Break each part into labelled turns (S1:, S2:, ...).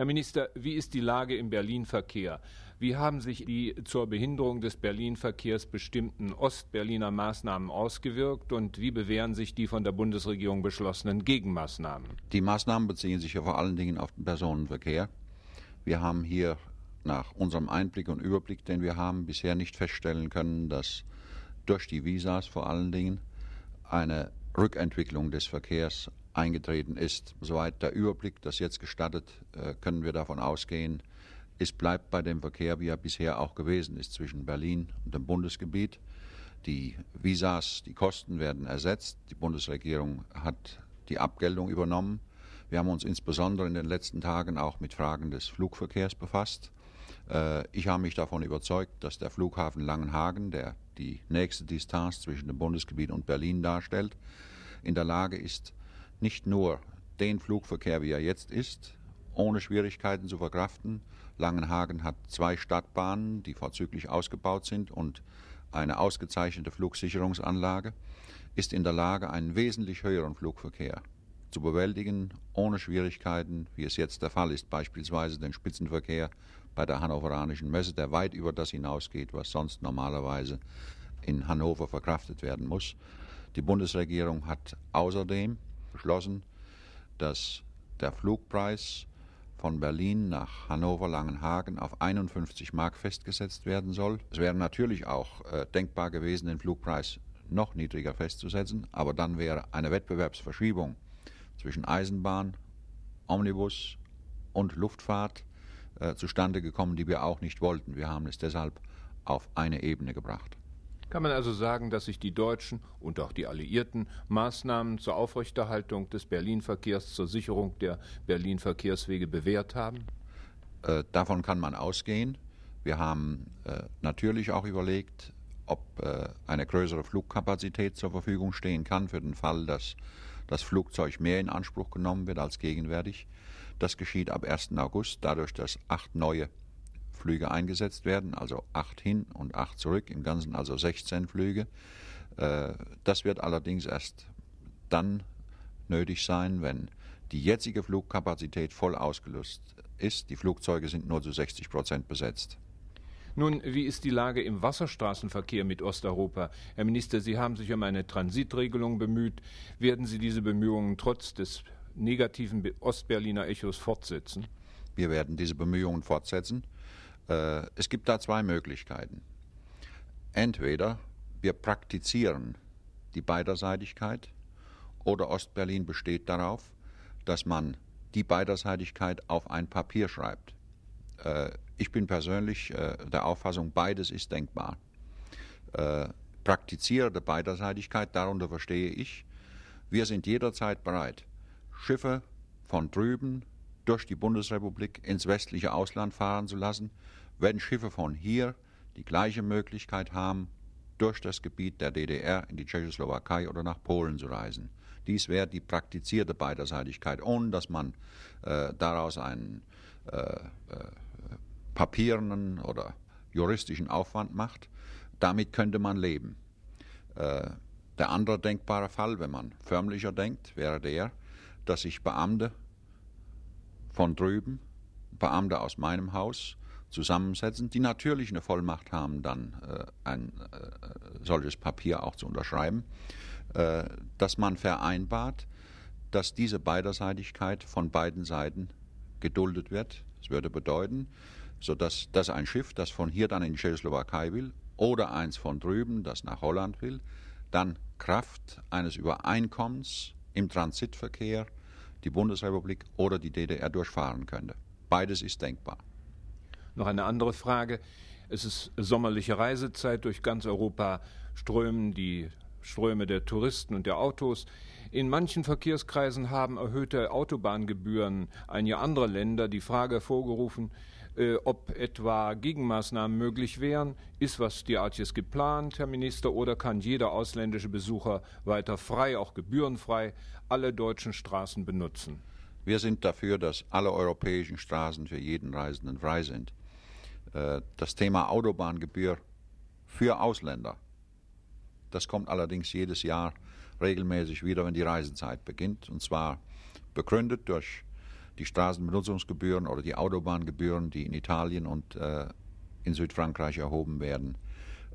S1: Herr Minister, wie ist die Lage im Berlin-Verkehr? Wie haben sich die zur Behinderung des Berlin-Verkehrs bestimmten Ostberliner Maßnahmen ausgewirkt und wie bewähren sich die von der Bundesregierung beschlossenen Gegenmaßnahmen?
S2: Die Maßnahmen beziehen sich ja vor allen Dingen auf den Personenverkehr. Wir haben hier nach unserem Einblick und Überblick, den wir haben, bisher nicht feststellen können, dass durch die Visas vor allen Dingen eine Rückentwicklung des Verkehrs eingetreten ist. Soweit der Überblick das jetzt gestattet, äh, können wir davon ausgehen, es bleibt bei dem Verkehr, wie er bisher auch gewesen ist, zwischen Berlin und dem Bundesgebiet. Die Visas, die Kosten werden ersetzt. Die Bundesregierung hat die Abgeltung übernommen. Wir haben uns insbesondere in den letzten Tagen auch mit Fragen des Flugverkehrs befasst. Äh, ich habe mich davon überzeugt, dass der Flughafen Langenhagen, der die nächste Distanz zwischen dem Bundesgebiet und Berlin darstellt, in der Lage ist, nicht nur den Flugverkehr, wie er jetzt ist, ohne Schwierigkeiten zu verkraften. Langenhagen hat zwei Stadtbahnen, die vorzüglich ausgebaut sind und eine ausgezeichnete Flugsicherungsanlage, ist in der Lage, einen wesentlich höheren Flugverkehr zu bewältigen, ohne Schwierigkeiten, wie es jetzt der Fall ist, beispielsweise den Spitzenverkehr bei der Hannoveranischen Messe, der weit über das hinausgeht, was sonst normalerweise in Hannover verkraftet werden muss. Die Bundesregierung hat außerdem beschlossen, dass der Flugpreis von Berlin nach Hannover-Langenhagen auf 51 Mark festgesetzt werden soll. Es wäre natürlich auch äh, denkbar gewesen, den Flugpreis noch niedriger festzusetzen, aber dann wäre eine Wettbewerbsverschiebung zwischen Eisenbahn, Omnibus und Luftfahrt äh, zustande gekommen, die wir auch nicht wollten. Wir haben es deshalb auf eine Ebene gebracht.
S1: Kann man also sagen, dass sich die Deutschen und auch die Alliierten Maßnahmen zur Aufrechterhaltung des Berlin-Verkehrs, zur Sicherung der Berlin-Verkehrswege bewährt haben?
S2: Äh, davon kann man ausgehen. Wir haben äh, natürlich auch überlegt, ob äh, eine größere Flugkapazität zur Verfügung stehen kann für den Fall, dass das Flugzeug mehr in Anspruch genommen wird als gegenwärtig. Das geschieht ab 1. August, dadurch, dass acht neue Flüge eingesetzt werden, also acht hin und acht zurück, im Ganzen also 16 Flüge. Äh, das wird allerdings erst dann nötig sein, wenn die jetzige Flugkapazität voll ausgelöst ist. Die Flugzeuge sind nur zu 60 Prozent besetzt.
S1: Nun, wie ist die Lage im Wasserstraßenverkehr mit Osteuropa? Herr Minister, Sie haben sich um eine Transitregelung bemüht. Werden Sie diese Bemühungen trotz des negativen Ostberliner Echos fortsetzen?
S2: Wir werden diese Bemühungen fortsetzen. Äh, es gibt da zwei Möglichkeiten. Entweder wir praktizieren die Beiderseitigkeit oder Ostberlin besteht darauf, dass man die Beiderseitigkeit auf ein Papier schreibt. Äh, ich bin persönlich äh, der Auffassung, beides ist denkbar. Praktiziere die Beiderseitigkeit, darunter verstehe ich, wir sind jederzeit bereit, Schiffe von drüben durch die Bundesrepublik ins westliche Ausland fahren zu lassen, wenn Schiffe von hier die gleiche Möglichkeit haben, durch das Gebiet der DDR in die Tschechoslowakei oder nach Polen zu reisen. Dies wäre die praktizierte Beiderseitigkeit, ohne dass man äh, daraus einen äh, äh, papierenden oder juristischen Aufwand macht. Damit könnte man leben. Äh, der andere denkbare Fall, wenn man förmlicher denkt, wäre der, dass sich Beamte von drüben, Beamte aus meinem Haus, zusammensetzen, die natürlich eine Vollmacht haben, dann äh, ein äh, solches Papier auch zu unterschreiben, äh, dass man vereinbart, dass diese Beiderseitigkeit von beiden Seiten geduldet wird. Das würde bedeuten, so dass, dass ein Schiff, das von hier dann in die Tschechoslowakei will, oder eins von drüben, das nach Holland will, dann Kraft eines Übereinkommens im Transitverkehr die Bundesrepublik oder die DDR durchfahren könnte. Beides ist denkbar.
S1: Noch eine andere Frage. Es ist sommerliche Reisezeit durch ganz Europa, strömen die Ströme der Touristen und der Autos. In manchen Verkehrskreisen haben erhöhte Autobahngebühren einige andere Länder die Frage hervorgerufen, äh, ob etwa Gegenmaßnahmen möglich wären. Ist was derartiges geplant, Herr Minister, oder kann jeder ausländische Besucher weiter frei, auch gebührenfrei, alle deutschen Straßen benutzen?
S2: Wir sind dafür, dass alle europäischen Straßen für jeden Reisenden frei sind. Äh, das Thema Autobahngebühr für Ausländer, das kommt allerdings jedes Jahr regelmäßig wieder, wenn die Reisezeit beginnt, und zwar begründet durch die Straßenbenutzungsgebühren oder die Autobahngebühren, die in Italien und äh, in Südfrankreich erhoben werden.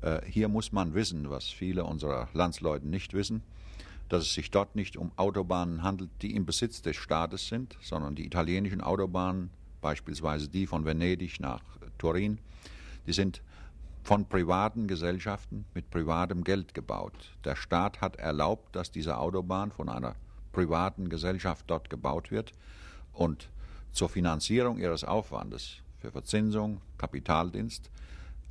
S2: Äh, hier muss man wissen, was viele unserer Landsleute nicht wissen, dass es sich dort nicht um Autobahnen handelt, die im Besitz des Staates sind, sondern die italienischen Autobahnen, beispielsweise die von Venedig nach Turin, die sind von privaten Gesellschaften mit privatem Geld gebaut. Der Staat hat erlaubt, dass diese Autobahn von einer privaten Gesellschaft dort gebaut wird und zur Finanzierung ihres Aufwandes für Verzinsung, Kapitaldienst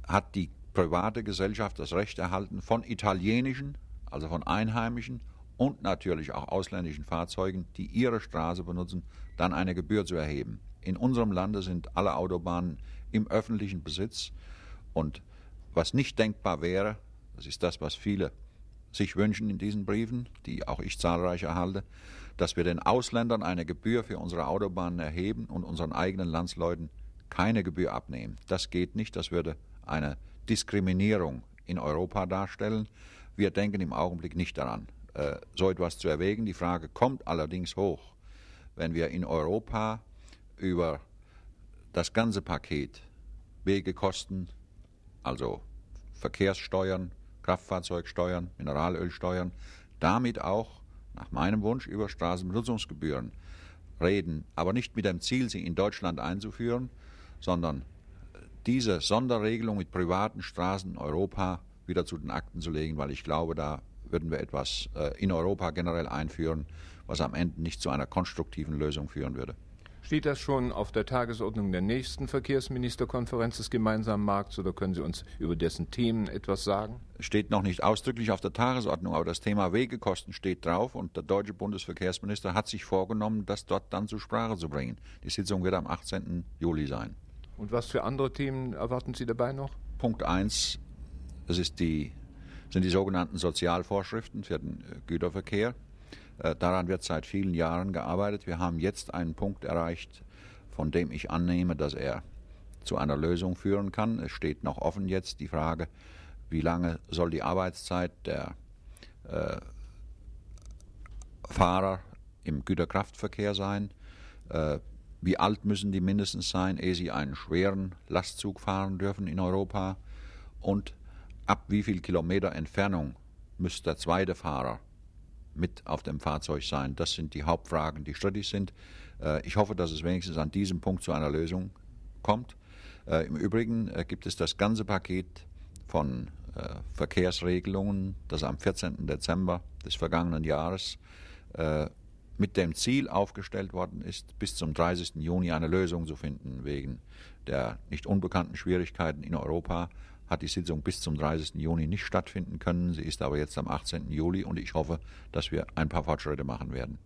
S2: hat die private Gesellschaft das Recht erhalten, von italienischen, also von einheimischen und natürlich auch ausländischen Fahrzeugen, die ihre Straße benutzen, dann eine Gebühr zu erheben. In unserem Lande sind alle Autobahnen im öffentlichen Besitz und was nicht denkbar wäre, das ist das, was viele sich wünschen in diesen Briefen, die auch ich zahlreich erhalte, dass wir den Ausländern eine Gebühr für unsere Autobahnen erheben und unseren eigenen Landsleuten keine Gebühr abnehmen. Das geht nicht, das würde eine Diskriminierung in Europa darstellen. Wir denken im Augenblick nicht daran, äh, so etwas zu erwägen. Die Frage kommt allerdings hoch, wenn wir in Europa über das ganze Paket Wegekosten, also Verkehrssteuern, Kraftfahrzeugsteuern, Mineralölsteuern, damit auch nach meinem Wunsch über Straßenbenutzungsgebühren reden, aber nicht mit dem Ziel, sie in Deutschland einzuführen, sondern diese Sonderregelung mit privaten Straßen in Europa wieder zu den Akten zu legen, weil ich glaube, da würden wir etwas äh, in Europa generell einführen, was am Ende nicht zu einer konstruktiven Lösung führen würde.
S1: Steht das schon auf der Tagesordnung der nächsten Verkehrsministerkonferenz des gemeinsamen Markts oder können Sie uns über dessen Themen etwas sagen?
S2: Steht noch nicht ausdrücklich auf der Tagesordnung, aber das Thema Wegekosten steht drauf und der deutsche Bundesverkehrsminister hat sich vorgenommen, das dort dann zur Sprache zu bringen. Die Sitzung wird am 18. Juli sein.
S1: Und was für andere Themen erwarten Sie dabei noch?
S2: Punkt 1, das ist die, sind die sogenannten Sozialvorschriften für den Güterverkehr. Äh, daran wird seit vielen Jahren gearbeitet. Wir haben jetzt einen Punkt erreicht, von dem ich annehme, dass er zu einer Lösung führen kann. Es steht noch offen jetzt die Frage, wie lange soll die Arbeitszeit der äh, Fahrer im Güterkraftverkehr sein? Äh, wie alt müssen die mindestens sein, ehe sie einen schweren Lastzug fahren dürfen in Europa? Und ab wie viel Kilometer Entfernung muss der zweite Fahrer mit auf dem Fahrzeug sein? Das sind die Hauptfragen, die strittig sind. Äh, ich hoffe, dass es wenigstens an diesem Punkt zu einer Lösung kommt. Äh, Im Übrigen äh, gibt es das ganze Paket von Verkehrsregelungen, das am 14. Dezember des vergangenen Jahres mit dem Ziel aufgestellt worden ist, bis zum 30. Juni eine Lösung zu finden. Wegen der nicht unbekannten Schwierigkeiten in Europa hat die Sitzung bis zum 30. Juni nicht stattfinden können. Sie ist aber jetzt am 18. Juli und ich hoffe, dass wir ein paar Fortschritte machen werden.